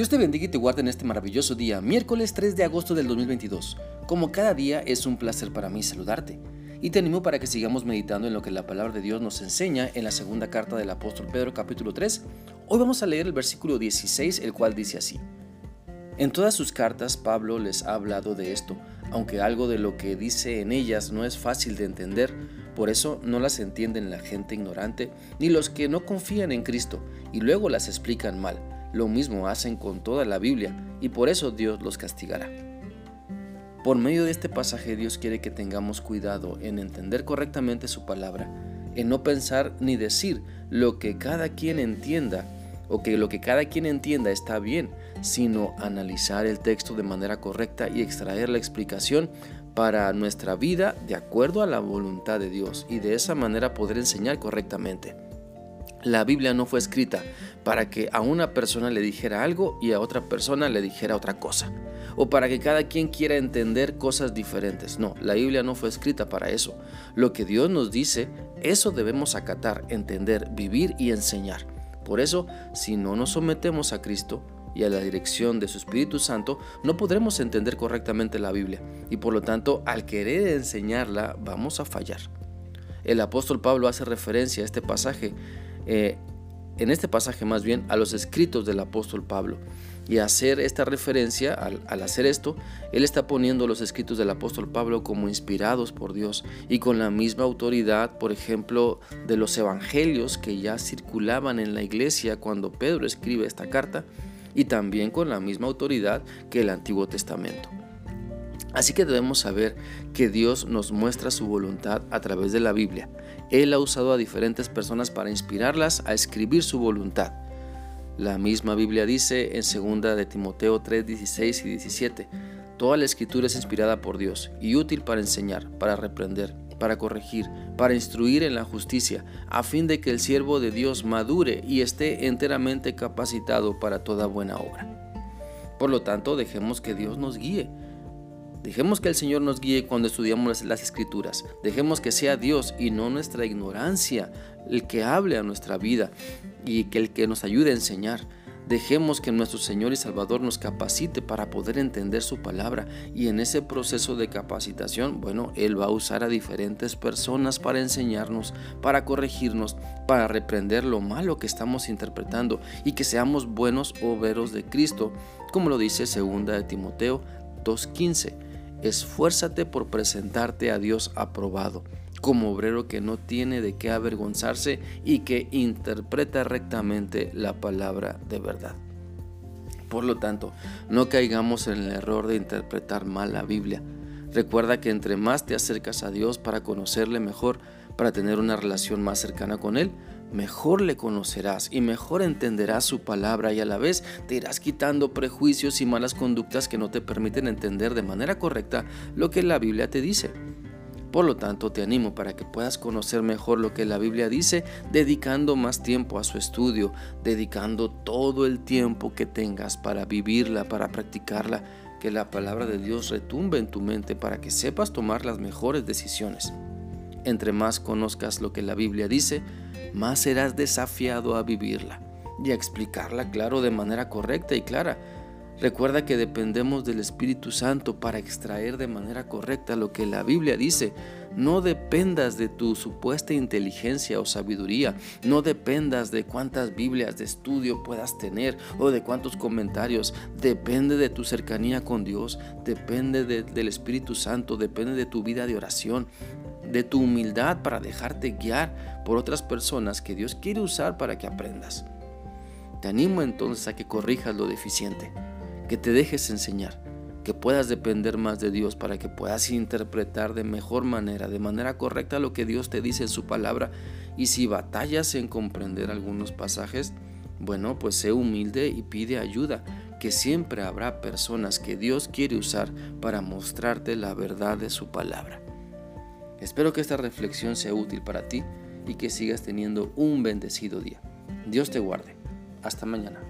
Dios te bendiga y te guarde en este maravilloso día, miércoles 3 de agosto del 2022. Como cada día es un placer para mí saludarte y te animo para que sigamos meditando en lo que la palabra de Dios nos enseña en la segunda carta del apóstol Pedro capítulo 3. Hoy vamos a leer el versículo 16, el cual dice así. En todas sus cartas Pablo les ha hablado de esto, aunque algo de lo que dice en ellas no es fácil de entender, por eso no las entienden la gente ignorante ni los que no confían en Cristo y luego las explican mal lo mismo hacen con toda la Biblia y por eso Dios los castigará. Por medio de este pasaje Dios quiere que tengamos cuidado en entender correctamente su palabra, en no pensar ni decir lo que cada quien entienda o que lo que cada quien entienda está bien, sino analizar el texto de manera correcta y extraer la explicación para nuestra vida de acuerdo a la voluntad de Dios y de esa manera poder enseñar correctamente. La Biblia no fue escrita para que a una persona le dijera algo y a otra persona le dijera otra cosa. O para que cada quien quiera entender cosas diferentes. No, la Biblia no fue escrita para eso. Lo que Dios nos dice, eso debemos acatar, entender, vivir y enseñar. Por eso, si no nos sometemos a Cristo y a la dirección de su Espíritu Santo, no podremos entender correctamente la Biblia. Y por lo tanto, al querer enseñarla, vamos a fallar. El apóstol Pablo hace referencia a este pasaje eh, en este pasaje más bien a los escritos del apóstol Pablo. Y hacer esta referencia, al, al, hacer esto, él está poniendo los escritos del apóstol Pablo como inspirados por Dios y con la misma autoridad, por ejemplo, de los evangelios que ya circulaban en la iglesia cuando Pedro escribe esta carta, y también con la misma autoridad que el Antiguo Testamento. Así que debemos saber que Dios nos muestra su voluntad a través de la Biblia. Él ha usado a diferentes personas para inspirarlas a escribir su voluntad. La misma Biblia dice en 2 de Timoteo 3, 16 y 17, Toda la escritura es inspirada por Dios y útil para enseñar, para reprender, para corregir, para instruir en la justicia, a fin de que el siervo de Dios madure y esté enteramente capacitado para toda buena obra. Por lo tanto, dejemos que Dios nos guíe Dejemos que el Señor nos guíe cuando estudiamos las escrituras. Dejemos que sea Dios y no nuestra ignorancia el que hable a nuestra vida y que el que nos ayude a enseñar. Dejemos que nuestro Señor y Salvador nos capacite para poder entender su palabra y en ese proceso de capacitación, bueno, Él va a usar a diferentes personas para enseñarnos, para corregirnos, para reprender lo malo que estamos interpretando y que seamos buenos obreros de Cristo, como lo dice 2 de Timoteo 2.15 esfuérzate por presentarte a Dios aprobado, como obrero que no tiene de qué avergonzarse y que interpreta rectamente la palabra de verdad. Por lo tanto, no caigamos en el error de interpretar mal la Biblia. Recuerda que entre más te acercas a Dios para conocerle mejor, para tener una relación más cercana con Él, mejor le conocerás y mejor entenderás su palabra y a la vez te irás quitando prejuicios y malas conductas que no te permiten entender de manera correcta lo que la Biblia te dice. Por lo tanto, te animo para que puedas conocer mejor lo que la Biblia dice, dedicando más tiempo a su estudio, dedicando todo el tiempo que tengas para vivirla, para practicarla, que la palabra de Dios retumbe en tu mente para que sepas tomar las mejores decisiones. Entre más conozcas lo que la Biblia dice, más serás desafiado a vivirla y a explicarla, claro, de manera correcta y clara. Recuerda que dependemos del Espíritu Santo para extraer de manera correcta lo que la Biblia dice. No dependas de tu supuesta inteligencia o sabiduría. No dependas de cuántas Biblias de estudio puedas tener o de cuántos comentarios. Depende de tu cercanía con Dios. Depende del Espíritu Santo. Depende de tu vida de oración de tu humildad para dejarte guiar por otras personas que Dios quiere usar para que aprendas. Te animo entonces a que corrijas lo deficiente, que te dejes enseñar, que puedas depender más de Dios para que puedas interpretar de mejor manera, de manera correcta lo que Dios te dice en su palabra. Y si batallas en comprender algunos pasajes, bueno, pues sé humilde y pide ayuda, que siempre habrá personas que Dios quiere usar para mostrarte la verdad de su palabra. Espero que esta reflexión sea útil para ti y que sigas teniendo un bendecido día. Dios te guarde. Hasta mañana.